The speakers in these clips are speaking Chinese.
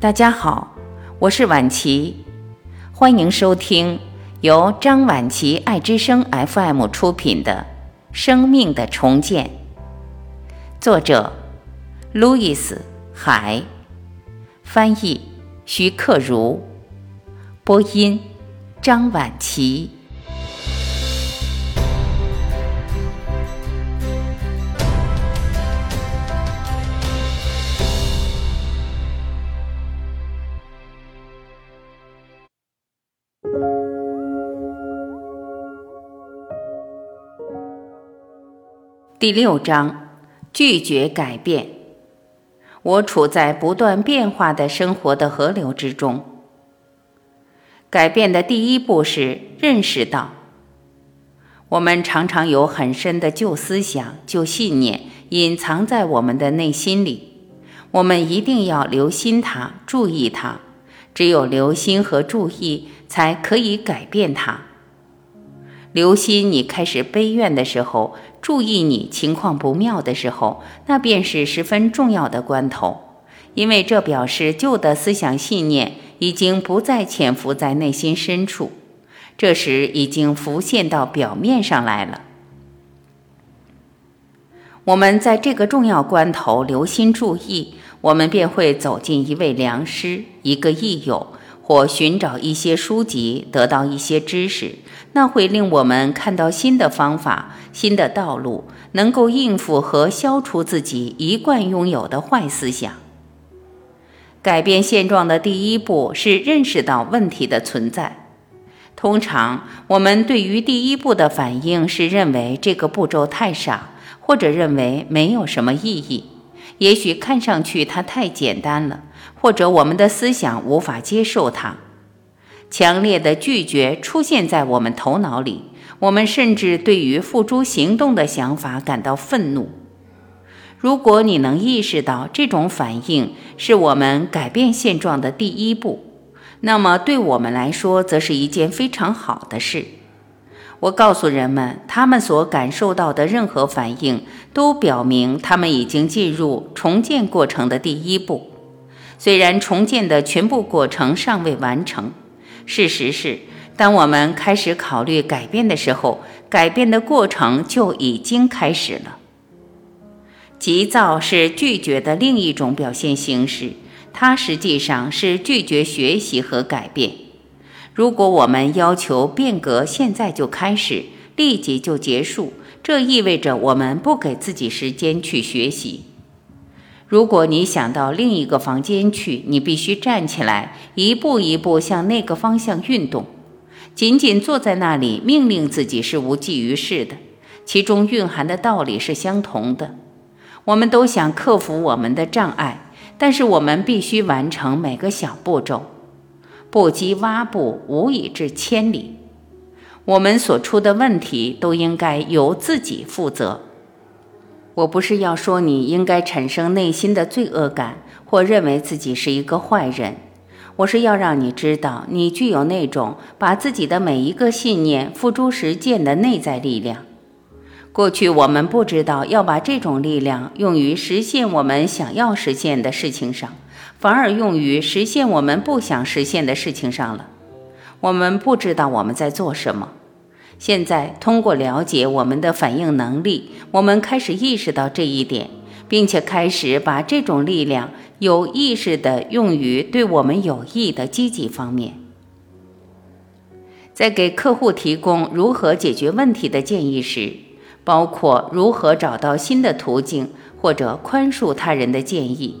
大家好，我是婉琪，欢迎收听由张婉琪爱之声 FM 出品的《生命的重建》，作者路易斯·海，翻译徐克如，播音张婉琪。第六章，拒绝改变。我处在不断变化的生活的河流之中。改变的第一步是认识到，我们常常有很深的旧思想、旧信念隐藏在我们的内心里。我们一定要留心它，注意它。只有留心和注意，才可以改变它。留心你开始悲怨的时候，注意你情况不妙的时候，那便是十分重要的关头，因为这表示旧的思想信念已经不再潜伏在内心深处，这时已经浮现到表面上来了。我们在这个重要关头留心注意，我们便会走进一位良师，一个益友。或寻找一些书籍，得到一些知识，那会令我们看到新的方法、新的道路，能够应付和消除自己一贯拥有的坏思想。改变现状的第一步是认识到问题的存在。通常，我们对于第一步的反应是认为这个步骤太傻，或者认为没有什么意义。也许看上去它太简单了，或者我们的思想无法接受它。强烈的拒绝出现在我们头脑里，我们甚至对于付诸行动的想法感到愤怒。如果你能意识到这种反应是我们改变现状的第一步，那么对我们来说，则是一件非常好的事。我告诉人们，他们所感受到的任何反应，都表明他们已经进入重建过程的第一步。虽然重建的全部过程尚未完成，事实是，当我们开始考虑改变的时候，改变的过程就已经开始了。急躁是拒绝的另一种表现形式，它实际上是拒绝学习和改变。如果我们要求变革现在就开始，立即就结束，这意味着我们不给自己时间去学习。如果你想到另一个房间去，你必须站起来，一步一步向那个方向运动。仅仅坐在那里命令自己是无济于事的，其中蕴含的道理是相同的。我们都想克服我们的障碍，但是我们必须完成每个小步骤。不积挖步，无以至千里。我们所出的问题都应该由自己负责。我不是要说你应该产生内心的罪恶感，或认为自己是一个坏人。我是要让你知道，你具有那种把自己的每一个信念付诸实践的内在力量。过去我们不知道要把这种力量用于实现我们想要实现的事情上。反而用于实现我们不想实现的事情上了。我们不知道我们在做什么。现在通过了解我们的反应能力，我们开始意识到这一点，并且开始把这种力量有意识地用于对我们有益的积极方面。在给客户提供如何解决问题的建议时，包括如何找到新的途径或者宽恕他人的建议。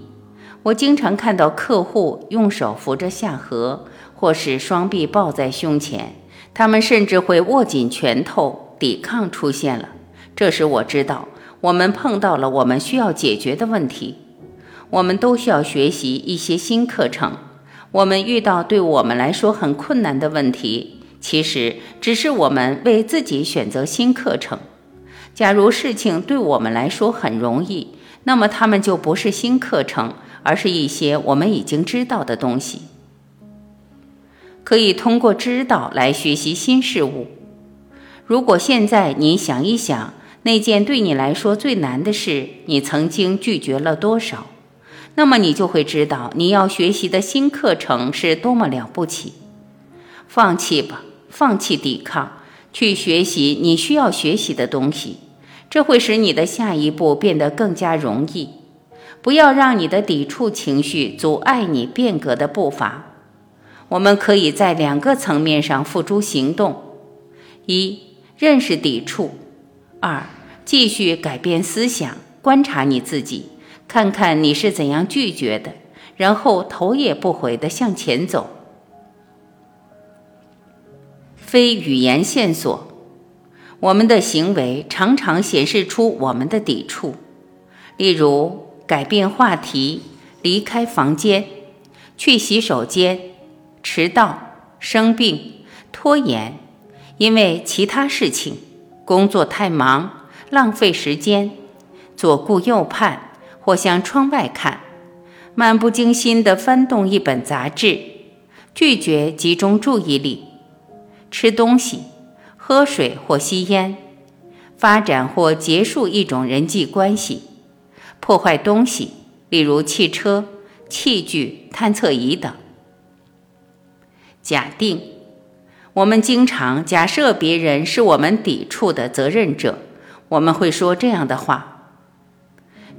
我经常看到客户用手扶着下颌，或是双臂抱在胸前，他们甚至会握紧拳头，抵抗出现了。这时我知道，我们碰到了我们需要解决的问题。我们都需要学习一些新课程。我们遇到对我们来说很困难的问题，其实只是我们为自己选择新课程。假如事情对我们来说很容易，那么他们就不是新课程。而是一些我们已经知道的东西，可以通过知道来学习新事物。如果现在你想一想那件对你来说最难的事，你曾经拒绝了多少？那么你就会知道你要学习的新课程是多么了不起。放弃吧，放弃抵抗，去学习你需要学习的东西，这会使你的下一步变得更加容易。不要让你的抵触情绪阻碍你变革的步伐。我们可以在两个层面上付诸行动：一、认识抵触；二、继续改变思想，观察你自己，看看你是怎样拒绝的，然后头也不回地向前走。非语言线索，我们的行为常常显示出我们的抵触，例如改变话题、离开房间、去洗手间。迟到、生病、拖延，因为其他事情，工作太忙，浪费时间，左顾右盼或向窗外看，漫不经心地翻动一本杂志，拒绝集中注意力，吃东西、喝水或吸烟，发展或结束一种人际关系，破坏东西，例如汽车、器具、探测仪等。假定，我们经常假设别人是我们抵触的责任者。我们会说这样的话：“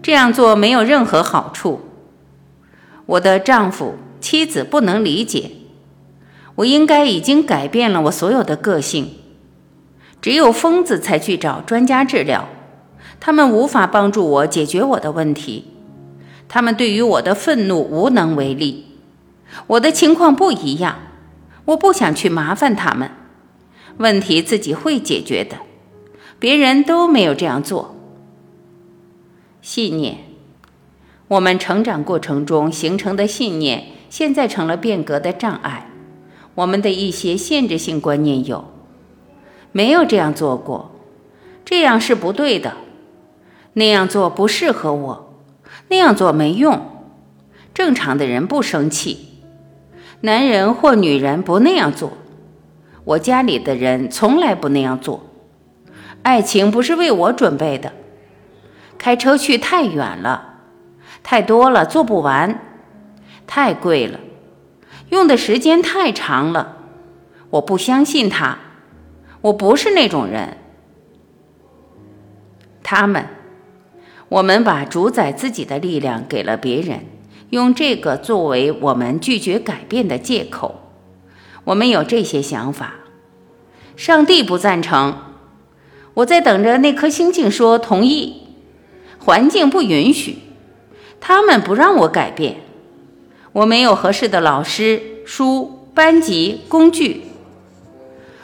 这样做没有任何好处。”我的丈夫、妻子不能理解。我应该已经改变了我所有的个性。只有疯子才去找专家治疗，他们无法帮助我解决我的问题。他们对于我的愤怒无能为力。我的情况不一样。我不想去麻烦他们，问题自己会解决的，别人都没有这样做。信念，我们成长过程中形成的信念，现在成了变革的障碍。我们的一些限制性观念有：没有这样做过，这样是不对的，那样做不适合我，那样做没用，正常的人不生气。男人或女人不那样做，我家里的人从来不那样做。爱情不是为我准备的。开车去太远了，太多了做不完，太贵了，用的时间太长了。我不相信他，我不是那种人。他们，我们把主宰自己的力量给了别人。用这个作为我们拒绝改变的借口，我们有这些想法。上帝不赞成，我在等着那颗星星说同意。环境不允许，他们不让我改变。我没有合适的老师、书、班级、工具。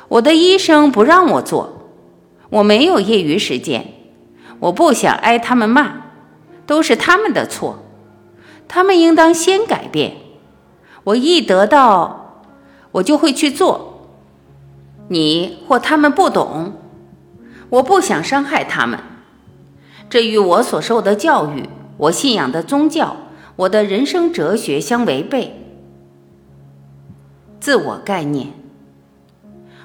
我的医生不让我做，我没有业余时间。我不想挨他们骂，都是他们的错。他们应当先改变。我一得到，我就会去做。你或他们不懂，我不想伤害他们。这与我所受的教育、我信仰的宗教、我的人生哲学相违背。自我概念，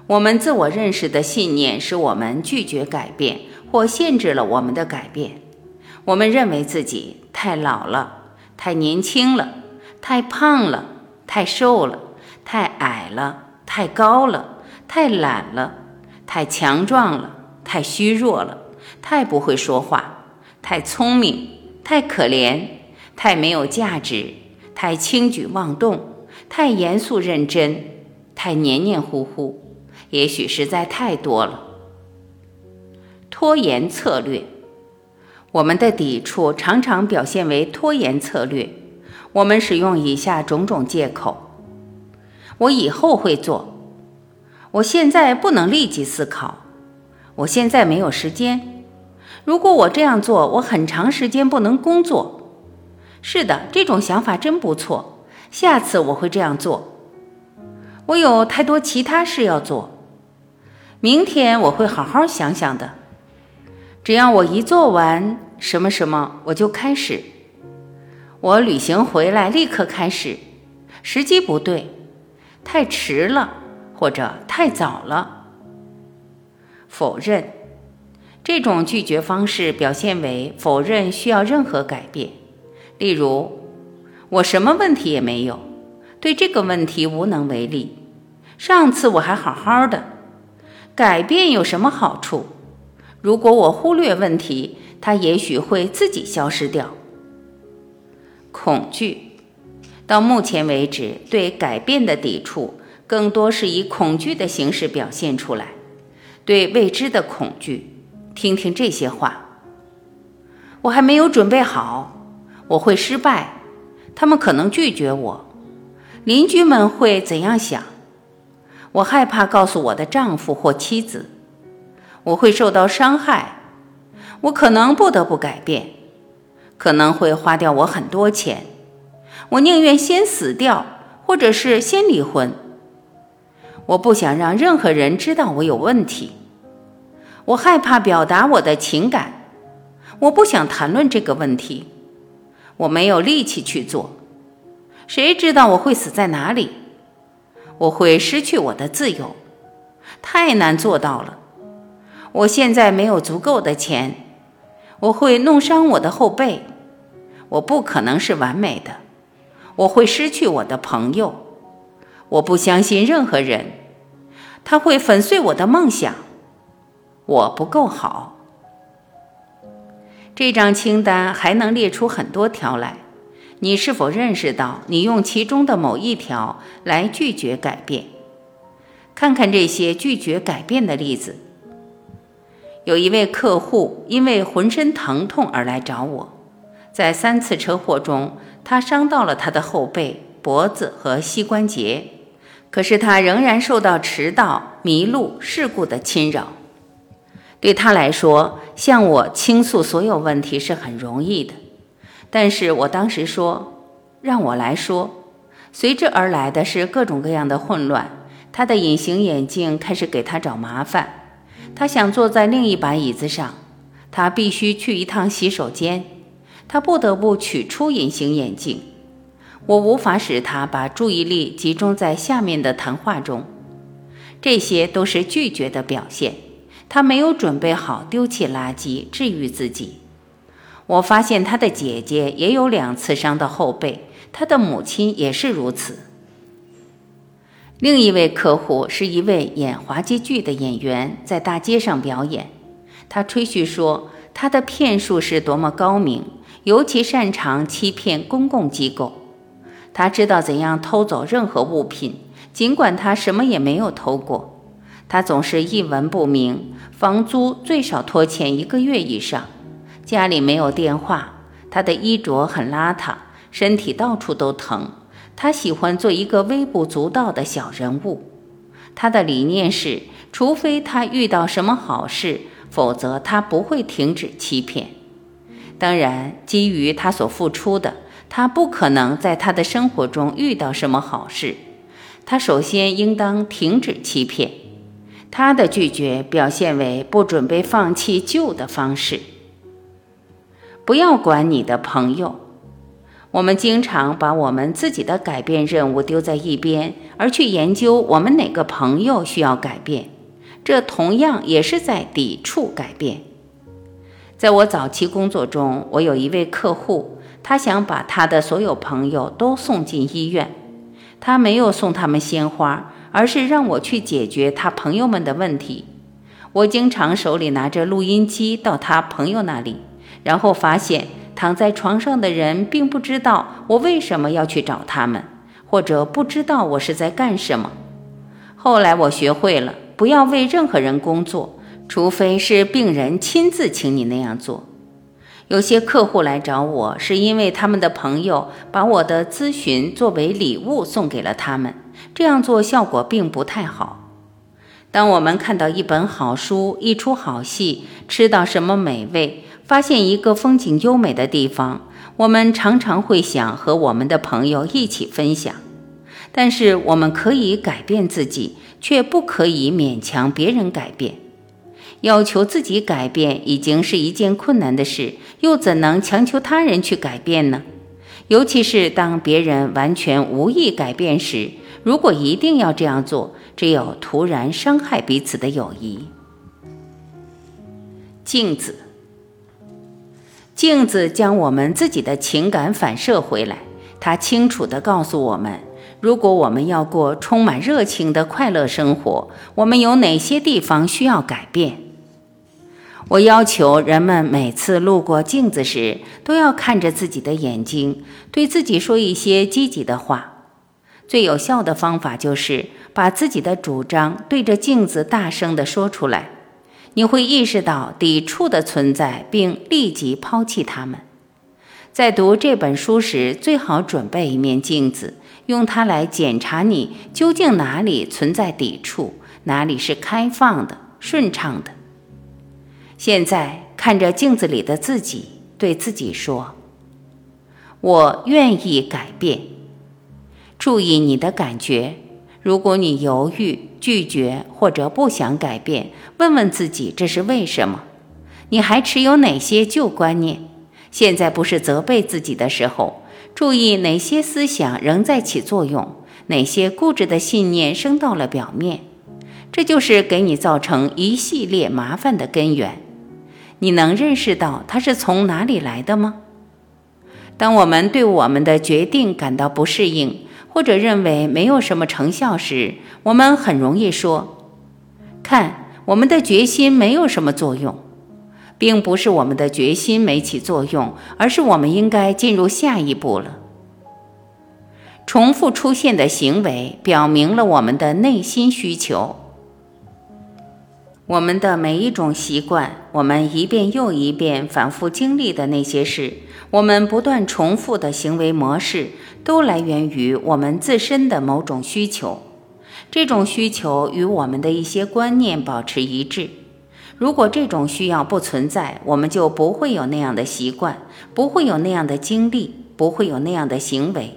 我们自我认识的信念使我们拒绝改变，或限制了我们的改变。我们认为自己太老了。太年轻了，太胖了，太瘦了，太矮了，太高了，太懒了，太强壮了，太虚弱了，太不会说话，太聪明，太可怜，太没有价值，太轻举妄动，太严肃认真，太黏黏糊糊，也许实在太多了。拖延策略。我们的抵触常常表现为拖延策略。我们使用以下种种借口：我以后会做；我现在不能立即思考；我现在没有时间。如果我这样做，我很长时间不能工作。是的，这种想法真不错。下次我会这样做。我有太多其他事要做。明天我会好好想想的。只要我一做完什么什么，我就开始。我旅行回来立刻开始，时机不对，太迟了或者太早了。否认这种拒绝方式表现为否认需要任何改变。例如，我什么问题也没有，对这个问题无能为力。上次我还好好的，改变有什么好处？如果我忽略问题，它也许会自己消失掉。恐惧，到目前为止，对改变的抵触更多是以恐惧的形式表现出来，对未知的恐惧。听听这些话，我还没有准备好，我会失败，他们可能拒绝我，邻居们会怎样想？我害怕告诉我的丈夫或妻子，我会受到伤害，我可能不得不改变，可能会花掉我很多钱，我宁愿先死掉，或者是先离婚。我不想让任何人知道我有问题，我害怕表达我的情感，我不想谈论这个问题，我没有力气去做，谁知道我会死在哪里？我会失去我的自由，太难做到了。我现在没有足够的钱，我会弄伤我的后背。我不可能是完美的，我会失去我的朋友。我不相信任何人，他会粉碎我的梦想。我不够好。这张清单还能列出很多条来。你是否认识到，你用其中的某一条来拒绝改变？看看这些拒绝改变的例子。有一位客户因为浑身疼痛而来找我，在三次车祸中，他伤到了他的后背、脖子和膝关节，可是他仍然受到迟到、迷路、事故的侵扰。对他来说，向我倾诉所有问题是很容易的。但是我当时说，让我来说，随之而来的是各种各样的混乱。他的隐形眼镜开始给他找麻烦，他想坐在另一把椅子上，他必须去一趟洗手间，他不得不取出隐形眼镜。我无法使他把注意力集中在下面的谈话中，这些都是拒绝的表现。他没有准备好丢弃垃圾，治愈自己。我发现他的姐姐也有两次伤到后背，他的母亲也是如此。另一位客户是一位演滑稽剧的演员，在大街上表演。他吹嘘说他的骗术是多么高明，尤其擅长欺骗公共机构。他知道怎样偷走任何物品，尽管他什么也没有偷过。他总是一文不名，房租最少拖欠一个月以上。家里没有电话，他的衣着很邋遢，身体到处都疼。他喜欢做一个微不足道的小人物。他的理念是，除非他遇到什么好事，否则他不会停止欺骗。当然，基于他所付出的，他不可能在他的生活中遇到什么好事。他首先应当停止欺骗。他的拒绝表现为不准备放弃旧的方式。不要管你的朋友，我们经常把我们自己的改变任务丢在一边，而去研究我们哪个朋友需要改变。这同样也是在抵触改变。在我早期工作中，我有一位客户，他想把他的所有朋友都送进医院。他没有送他们鲜花，而是让我去解决他朋友们的问题。我经常手里拿着录音机到他朋友那里。然后发现躺在床上的人并不知道我为什么要去找他们，或者不知道我是在干什么。后来我学会了不要为任何人工作，除非是病人亲自请你那样做。有些客户来找我是因为他们的朋友把我的咨询作为礼物送给了他们，这样做效果并不太好。当我们看到一本好书、一出好戏、吃到什么美味，发现一个风景优美的地方，我们常常会想和我们的朋友一起分享。但是我们可以改变自己，却不可以勉强别人改变。要求自己改变已经是一件困难的事，又怎能强求他人去改变呢？尤其是当别人完全无意改变时，如果一定要这样做，只有徒然伤害彼此的友谊。镜子。镜子将我们自己的情感反射回来，它清楚地告诉我们，如果我们要过充满热情的快乐生活，我们有哪些地方需要改变？我要求人们每次路过镜子时，都要看着自己的眼睛，对自己说一些积极的话。最有效的方法就是把自己的主张对着镜子大声地说出来。你会意识到抵触的存在，并立即抛弃它们。在读这本书时，最好准备一面镜子，用它来检查你究竟哪里存在抵触，哪里是开放的、顺畅的。现在看着镜子里的自己，对自己说：“我愿意改变。”注意你的感觉。如果你犹豫、拒绝或者不想改变，问问自己这是为什么？你还持有哪些旧观念？现在不是责备自己的时候。注意哪些思想仍在起作用，哪些固执的信念升到了表面。这就是给你造成一系列麻烦的根源。你能认识到它是从哪里来的吗？当我们对我们的决定感到不适应，或者认为没有什么成效时，我们很容易说：“看，我们的决心没有什么作用。”并不是我们的决心没起作用，而是我们应该进入下一步了。重复出现的行为表明了我们的内心需求。我们的每一种习惯，我们一遍又一遍反复经历的那些事，我们不断重复的行为模式，都来源于我们自身的某种需求。这种需求与我们的一些观念保持一致。如果这种需要不存在，我们就不会有那样的习惯，不会有那样的经历，不会有那样的行为。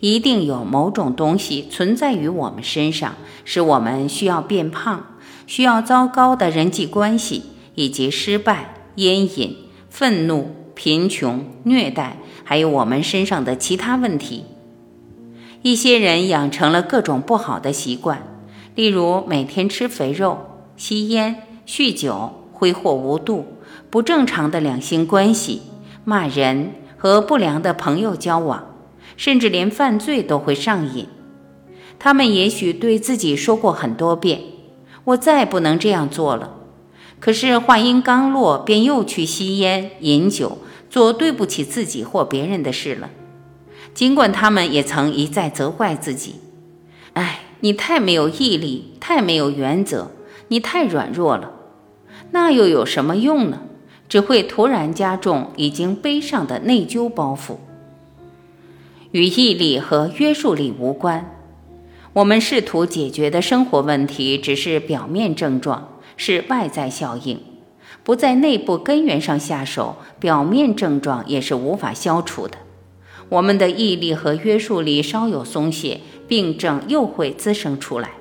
一定有某种东西存在于我们身上，使我们需要变胖，需要糟糕的人际关系，以及失败、烟瘾、愤怒、贫穷、虐待，还有我们身上的其他问题。一些人养成了各种不好的习惯，例如每天吃肥肉、吸烟。酗酒、挥霍无度、不正常的两性关系、骂人和不良的朋友交往，甚至连犯罪都会上瘾。他们也许对自己说过很多遍：“我再不能这样做了。”可是话音刚落，便又去吸烟、饮酒，做对不起自己或别人的事了。尽管他们也曾一再责怪自己：“哎，你太没有毅力，太没有原则，你太软弱了。”那又有什么用呢？只会突然加重已经背上的内疚包袱。与毅力和约束力无关。我们试图解决的生活问题只是表面症状，是外在效应。不在内部根源上下手，表面症状也是无法消除的。我们的毅力和约束力稍有松懈，病症又会滋生出来。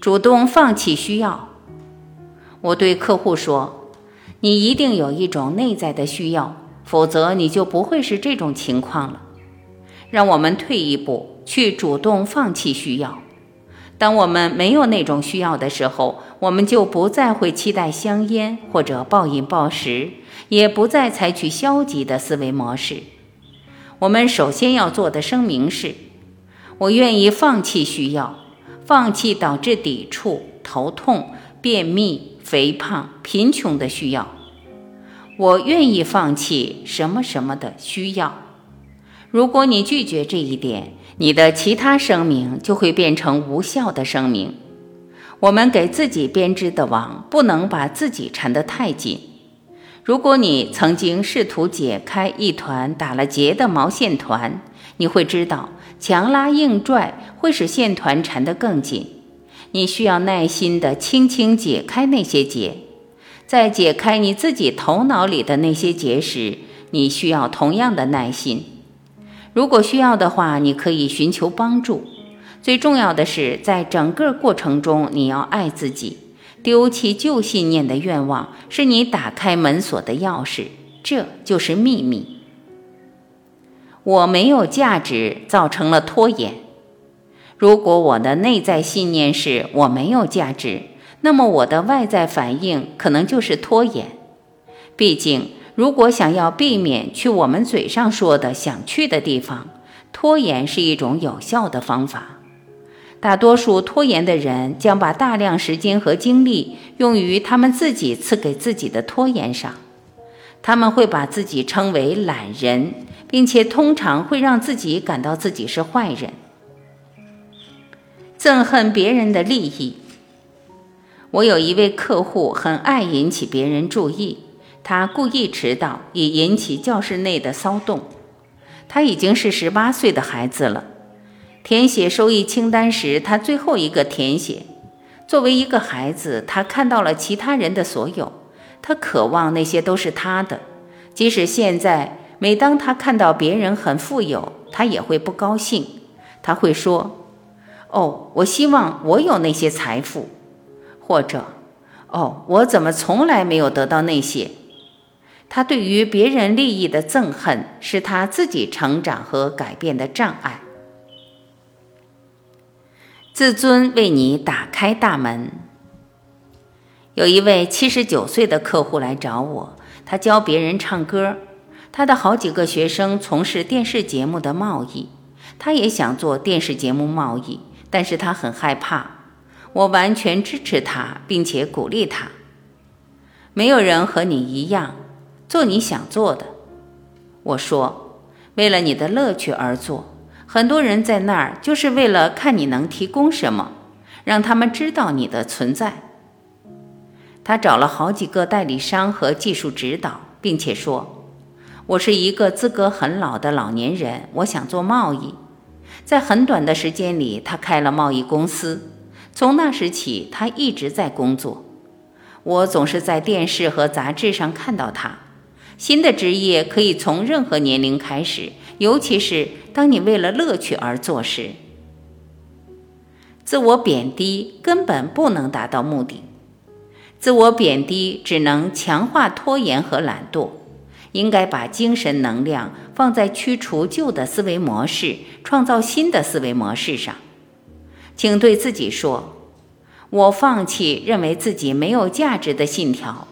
主动放弃需要。我对客户说：“你一定有一种内在的需要，否则你就不会是这种情况了。让我们退一步，去主动放弃需要。当我们没有那种需要的时候，我们就不再会期待香烟或者暴饮暴食，也不再采取消极的思维模式。我们首先要做的声明是：我愿意放弃需要，放弃导致抵触、头痛、便秘。”肥胖、贫穷的需要，我愿意放弃什么什么的需要。如果你拒绝这一点，你的其他声明就会变成无效的声明。我们给自己编织的网，不能把自己缠得太紧。如果你曾经试图解开一团打了结的毛线团，你会知道，强拉硬拽会使线团缠得更紧。你需要耐心地轻轻解开那些结，在解开你自己头脑里的那些结时，你需要同样的耐心。如果需要的话，你可以寻求帮助。最重要的是，在整个过程中，你要爱自己。丢弃旧信念的愿望是你打开门锁的钥匙，这就是秘密。我没有价值，造成了拖延。如果我的内在信念是我没有价值，那么我的外在反应可能就是拖延。毕竟，如果想要避免去我们嘴上说的想去的地方，拖延是一种有效的方法。大多数拖延的人将把大量时间和精力用于他们自己赐给自己的拖延上。他们会把自己称为懒人，并且通常会让自己感到自己是坏人。憎恨别人的利益。我有一位客户很爱引起别人注意。他故意迟到，以引起教室内的骚动。他已经是十八岁的孩子了。填写收益清单时，他最后一个填写。作为一个孩子，他看到了其他人的所有，他渴望那些都是他的。即使现在，每当他看到别人很富有，他也会不高兴。他会说：“哦，我希望我有那些财富。”或者：“哦，我怎么从来没有得到那些？”他对于别人利益的憎恨是他自己成长和改变的障碍。自尊为你打开大门。有一位七十九岁的客户来找我，他教别人唱歌。他的好几个学生从事电视节目的贸易，他也想做电视节目贸易，但是他很害怕。我完全支持他，并且鼓励他。没有人和你一样。做你想做的，我说，为了你的乐趣而做。很多人在那儿就是为了看你能提供什么，让他们知道你的存在。他找了好几个代理商和技术指导，并且说：“我是一个资格很老的老年人，我想做贸易。”在很短的时间里，他开了贸易公司。从那时起，他一直在工作。我总是在电视和杂志上看到他。新的职业可以从任何年龄开始，尤其是当你为了乐趣而做时。自我贬低根本不能达到目的，自我贬低只能强化拖延和懒惰。应该把精神能量放在驱除旧的思维模式、创造新的思维模式上。请对自己说：“我放弃认为自己没有价值的信条。”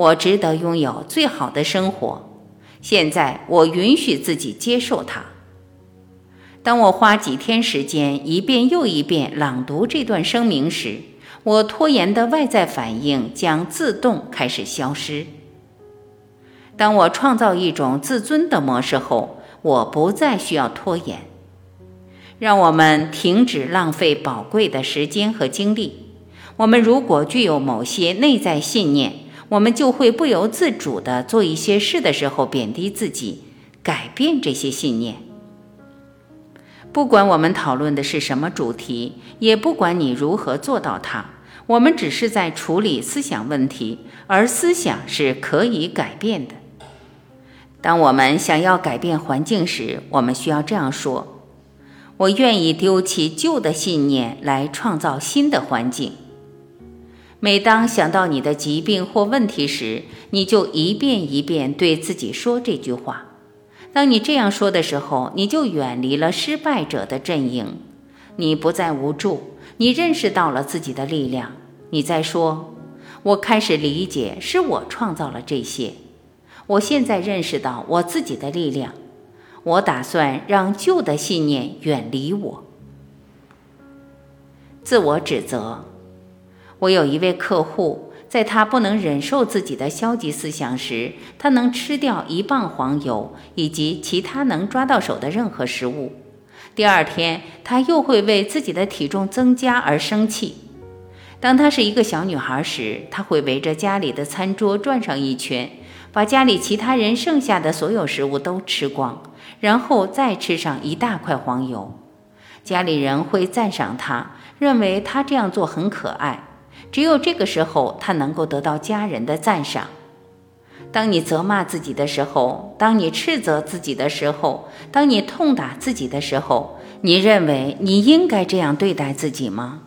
我值得拥有最好的生活。现在，我允许自己接受它。当我花几天时间一遍又一遍朗读这段声明时，我拖延的外在反应将自动开始消失。当我创造一种自尊的模式后，我不再需要拖延。让我们停止浪费宝贵的时间和精力。我们如果具有某些内在信念，我们就会不由自主地做一些事的时候贬低自己，改变这些信念。不管我们讨论的是什么主题，也不管你如何做到它，我们只是在处理思想问题，而思想是可以改变的。当我们想要改变环境时，我们需要这样说：“我愿意丢弃旧的信念，来创造新的环境。”每当想到你的疾病或问题时，你就一遍一遍对自己说这句话。当你这样说的时候，你就远离了失败者的阵营，你不再无助，你认识到了自己的力量。你在说：“我开始理解，是我创造了这些。我现在认识到我自己的力量。我打算让旧的信念远离我。”自我指责。我有一位客户，在他不能忍受自己的消极思想时，他能吃掉一磅黄油以及其他能抓到手的任何食物。第二天，他又会为自己的体重增加而生气。当她是一个小女孩时，她会围着家里的餐桌转上一圈，把家里其他人剩下的所有食物都吃光，然后再吃上一大块黄油。家里人会赞赏她，认为她这样做很可爱。只有这个时候，他能够得到家人的赞赏。当你责骂自己的时候，当你斥责自己的时候，当你痛打自己的时候，你认为你应该这样对待自己吗？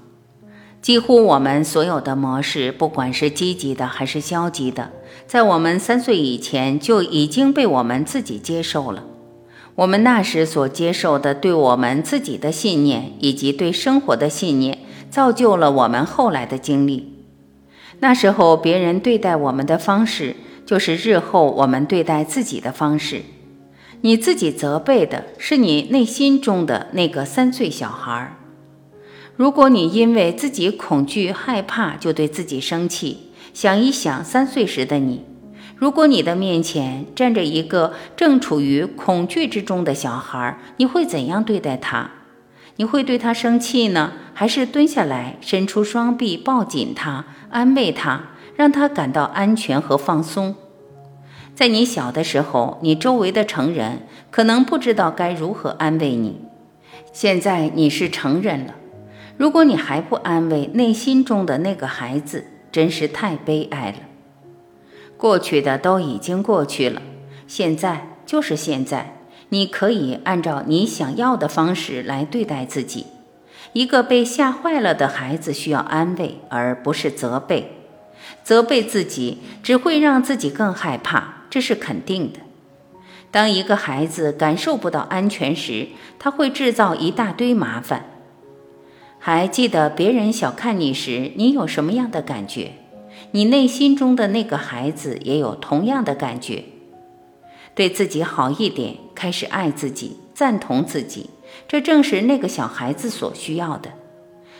几乎我们所有的模式，不管是积极的还是消极的，在我们三岁以前就已经被我们自己接受了。我们那时所接受的对我们自己的信念，以及对生活的信念。造就了我们后来的经历。那时候，别人对待我们的方式，就是日后我们对待自己的方式。你自己责备的是你内心中的那个三岁小孩。如果你因为自己恐惧害怕就对自己生气，想一想三岁时的你，如果你的面前站着一个正处于恐惧之中的小孩，你会怎样对待他？你会对他生气呢，还是蹲下来伸出双臂抱紧他，安慰他，让他感到安全和放松？在你小的时候，你周围的成人可能不知道该如何安慰你。现在你是成人了，如果你还不安慰内心中的那个孩子，真是太悲哀了。过去的都已经过去了，现在就是现在。你可以按照你想要的方式来对待自己。一个被吓坏了的孩子需要安慰，而不是责备。责备自己只会让自己更害怕，这是肯定的。当一个孩子感受不到安全时，他会制造一大堆麻烦。还记得别人小看你时，你有什么样的感觉？你内心中的那个孩子也有同样的感觉。对自己好一点，开始爱自己，赞同自己，这正是那个小孩子所需要的。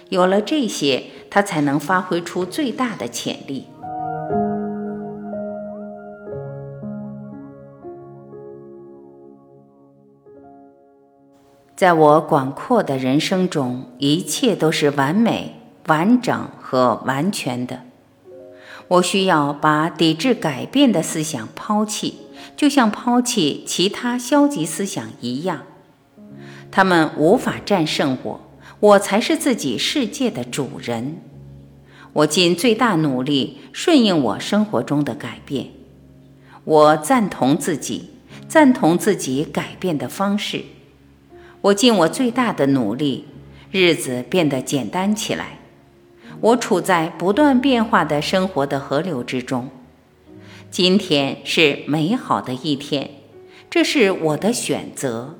有了这些，他才能发挥出最大的潜力。在我广阔的人生中，一切都是完美、完整和完全的。我需要把抵制改变的思想抛弃。就像抛弃其他消极思想一样，他们无法战胜我，我才是自己世界的主人。我尽最大努力顺应我生活中的改变。我赞同自己，赞同自己改变的方式。我尽我最大的努力，日子变得简单起来。我处在不断变化的生活的河流之中。今天是美好的一天，这是我的选择。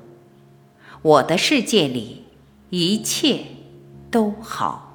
我的世界里一切都好。